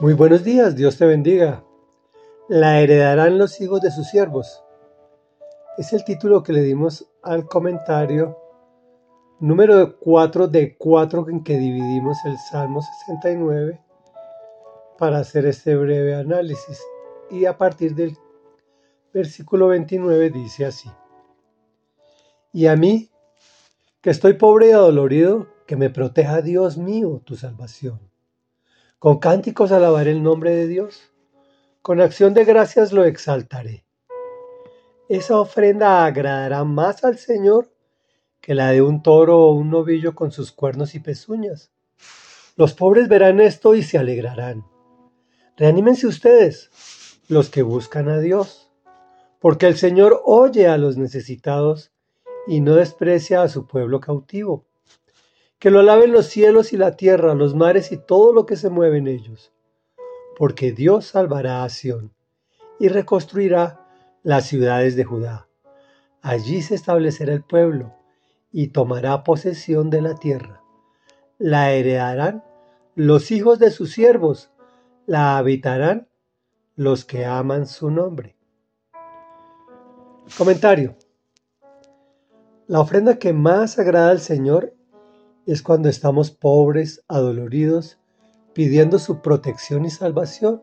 Muy buenos días, Dios te bendiga. La heredarán los hijos de sus siervos. Es el título que le dimos al comentario número 4 de 4 en que dividimos el Salmo 69 para hacer este breve análisis. Y a partir del versículo 29 dice así. Y a mí, que estoy pobre y adolorido, que me proteja Dios mío, tu salvación con cánticos alabaré el nombre de Dios. Con acción de gracias lo exaltaré. Esa ofrenda agradará más al Señor que la de un toro o un novillo con sus cuernos y pezuñas. Los pobres verán esto y se alegrarán. Reanímense ustedes, los que buscan a Dios, porque el Señor oye a los necesitados y no desprecia a su pueblo cautivo. Que lo alaben los cielos y la tierra, los mares y todo lo que se mueve en ellos. Porque Dios salvará a Sión y reconstruirá las ciudades de Judá. Allí se establecerá el pueblo y tomará posesión de la tierra. La heredarán los hijos de sus siervos, la habitarán los que aman su nombre. Comentario. La ofrenda que más agrada al Señor es cuando estamos pobres, adoloridos, pidiendo su protección y salvación.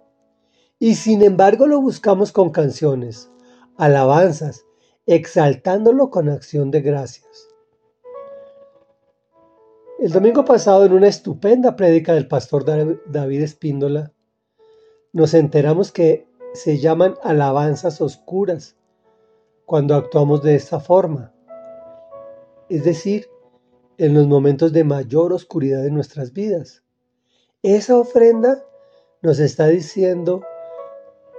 Y sin embargo lo buscamos con canciones, alabanzas, exaltándolo con acción de gracias. El domingo pasado, en una estupenda prédica del pastor David Espíndola, nos enteramos que se llaman alabanzas oscuras cuando actuamos de esta forma. Es decir, en los momentos de mayor oscuridad de nuestras vidas. Esa ofrenda nos está diciendo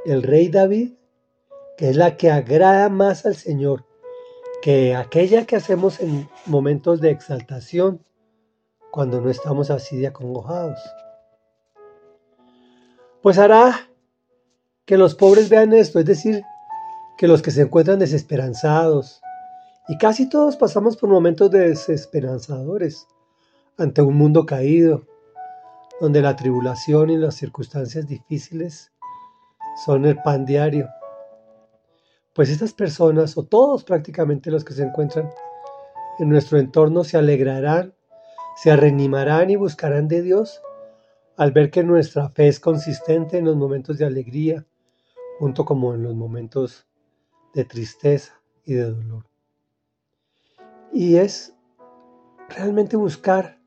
el rey David que es la que agrada más al Señor que aquella que hacemos en momentos de exaltación cuando no estamos así de acongojados. Pues hará que los pobres vean esto, es decir, que los que se encuentran desesperanzados, y casi todos pasamos por momentos desesperanzadores ante un mundo caído, donde la tribulación y las circunstancias difíciles son el pan diario. Pues estas personas, o todos prácticamente los que se encuentran en nuestro entorno, se alegrarán, se reanimarán y buscarán de Dios al ver que nuestra fe es consistente en los momentos de alegría, junto como en los momentos de tristeza y de dolor y es realmente buscar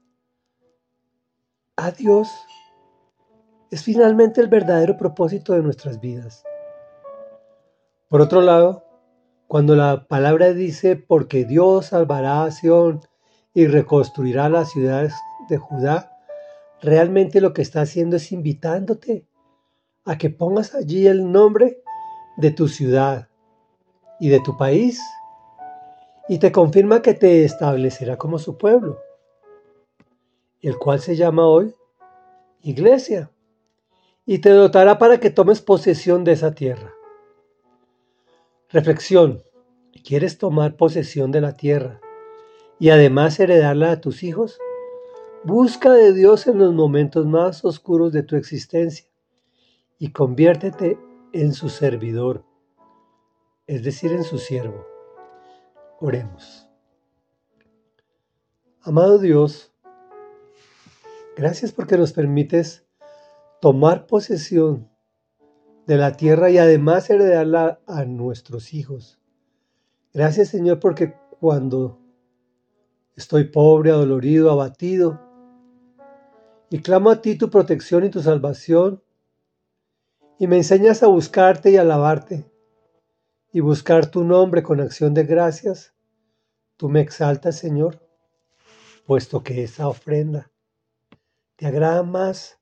a Dios. Es finalmente el verdadero propósito de nuestras vidas. Por otro lado, cuando la palabra dice, porque Dios salvará a Sión y reconstruirá las ciudades de Judá, realmente lo que está haciendo es invitándote a que pongas allí el nombre de tu ciudad y de tu país y te confirma que te establecerá como su pueblo, el cual se llama hoy iglesia, y te dotará para que tomes posesión de esa tierra. Reflexión, ¿quieres tomar posesión de la tierra y además heredarla a tus hijos? Busca de Dios en los momentos más oscuros de tu existencia y conviértete en su servidor, es decir, en su siervo. Oremos. Amado Dios, gracias porque nos permites tomar posesión de la tierra y además heredarla a nuestros hijos. Gracias Señor porque cuando estoy pobre, adolorido, abatido, y clamo a ti tu protección y tu salvación, y me enseñas a buscarte y alabarte, y buscar tu nombre con acción de gracias, tú me exaltas, Señor, puesto que esa ofrenda te agrada más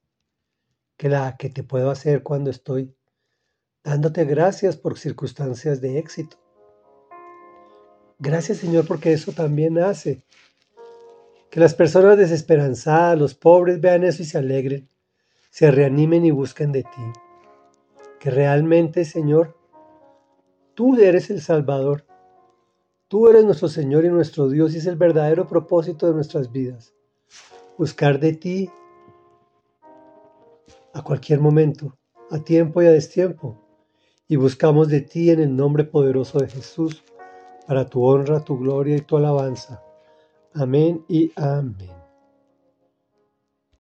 que la que te puedo hacer cuando estoy dándote gracias por circunstancias de éxito. Gracias, Señor, porque eso también hace que las personas desesperanzadas, los pobres vean eso y se alegren, se reanimen y busquen de ti. Que realmente, Señor, Tú eres el Salvador. Tú eres nuestro Señor y nuestro Dios y es el verdadero propósito de nuestras vidas. Buscar de ti a cualquier momento, a tiempo y a destiempo, y buscamos de ti en el nombre poderoso de Jesús, para tu honra, tu gloria y tu alabanza. Amén y amén.